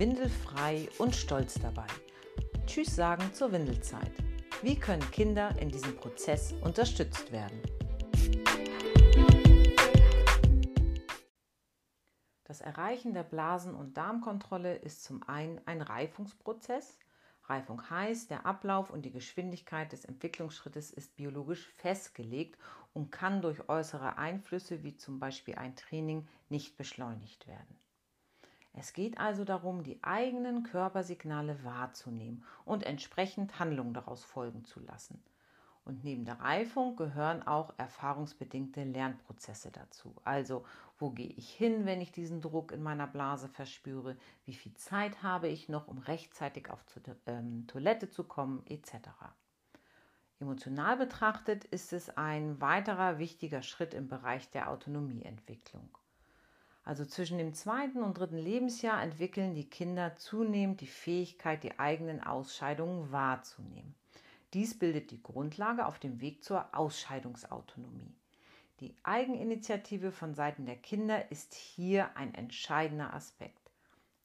windelfrei und stolz dabei. Tschüss sagen zur Windelzeit. Wie können Kinder in diesem Prozess unterstützt werden? Das Erreichen der Blasen- und Darmkontrolle ist zum einen ein Reifungsprozess. Reifung heißt, der Ablauf und die Geschwindigkeit des Entwicklungsschrittes ist biologisch festgelegt und kann durch äußere Einflüsse wie zum Beispiel ein Training nicht beschleunigt werden. Es geht also darum, die eigenen Körpersignale wahrzunehmen und entsprechend Handlungen daraus folgen zu lassen. Und neben der Reifung gehören auch erfahrungsbedingte Lernprozesse dazu. Also, wo gehe ich hin, wenn ich diesen Druck in meiner Blase verspüre? Wie viel Zeit habe ich noch, um rechtzeitig auf ähm, Toilette zu kommen, etc. Emotional betrachtet ist es ein weiterer wichtiger Schritt im Bereich der Autonomieentwicklung. Also zwischen dem zweiten und dritten Lebensjahr entwickeln die Kinder zunehmend die Fähigkeit, die eigenen Ausscheidungen wahrzunehmen. Dies bildet die Grundlage auf dem Weg zur Ausscheidungsautonomie. Die Eigeninitiative von Seiten der Kinder ist hier ein entscheidender Aspekt.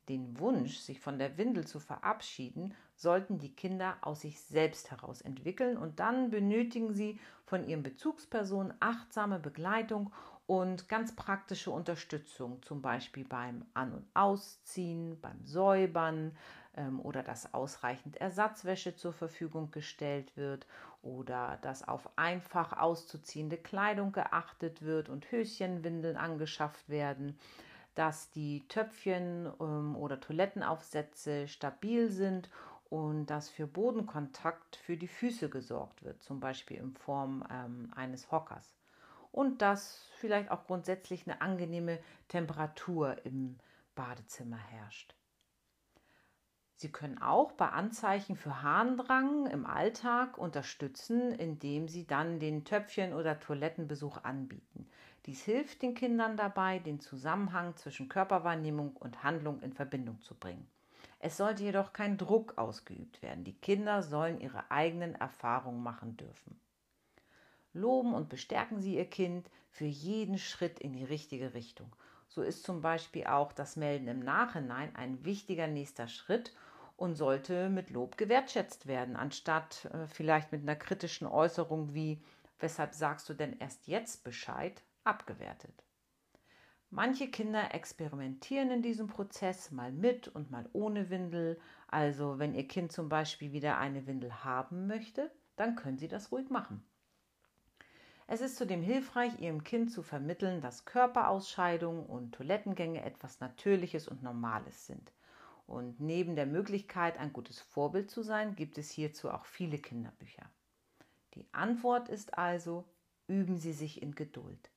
Den Wunsch, sich von der Windel zu verabschieden, sollten die Kinder aus sich selbst heraus entwickeln und dann benötigen sie von ihren Bezugspersonen achtsame Begleitung und ganz praktische Unterstützung, zum Beispiel beim An- und Ausziehen, beim Säubern, ähm, oder dass ausreichend Ersatzwäsche zur Verfügung gestellt wird oder dass auf einfach auszuziehende Kleidung geachtet wird und Höschenwindeln angeschafft werden, dass die Töpfchen ähm, oder Toilettenaufsätze stabil sind und dass für Bodenkontakt für die Füße gesorgt wird, zum Beispiel in Form ähm, eines Hockers. Und dass vielleicht auch grundsätzlich eine angenehme Temperatur im Badezimmer herrscht. Sie können auch bei Anzeichen für Harndrang im Alltag unterstützen, indem Sie dann den Töpfchen- oder Toilettenbesuch anbieten. Dies hilft den Kindern dabei, den Zusammenhang zwischen Körperwahrnehmung und Handlung in Verbindung zu bringen. Es sollte jedoch kein Druck ausgeübt werden. Die Kinder sollen ihre eigenen Erfahrungen machen dürfen. Loben und bestärken Sie Ihr Kind für jeden Schritt in die richtige Richtung. So ist zum Beispiel auch das Melden im Nachhinein ein wichtiger nächster Schritt und sollte mit Lob gewertschätzt werden, anstatt äh, vielleicht mit einer kritischen Äußerung wie Weshalb sagst du denn erst jetzt Bescheid? abgewertet. Manche Kinder experimentieren in diesem Prozess mal mit und mal ohne Windel. Also wenn ihr Kind zum Beispiel wieder eine Windel haben möchte, dann können sie das ruhig machen. Es ist zudem hilfreich, Ihrem Kind zu vermitteln, dass Körperausscheidungen und Toilettengänge etwas Natürliches und Normales sind. Und neben der Möglichkeit, ein gutes Vorbild zu sein, gibt es hierzu auch viele Kinderbücher. Die Antwort ist also, üben Sie sich in Geduld.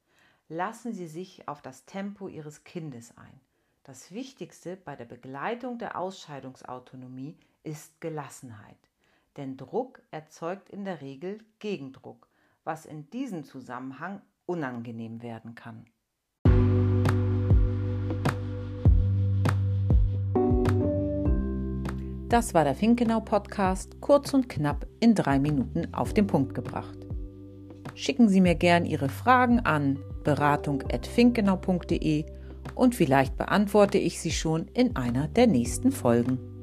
Lassen Sie sich auf das Tempo Ihres Kindes ein. Das Wichtigste bei der Begleitung der Ausscheidungsautonomie ist Gelassenheit. Denn Druck erzeugt in der Regel Gegendruck, was in diesem Zusammenhang unangenehm werden kann. Das war der Finkenau Podcast, kurz und knapp in drei Minuten auf den Punkt gebracht. Schicken Sie mir gern Ihre Fragen an beratung.finkenau.de und vielleicht beantworte ich sie schon in einer der nächsten Folgen.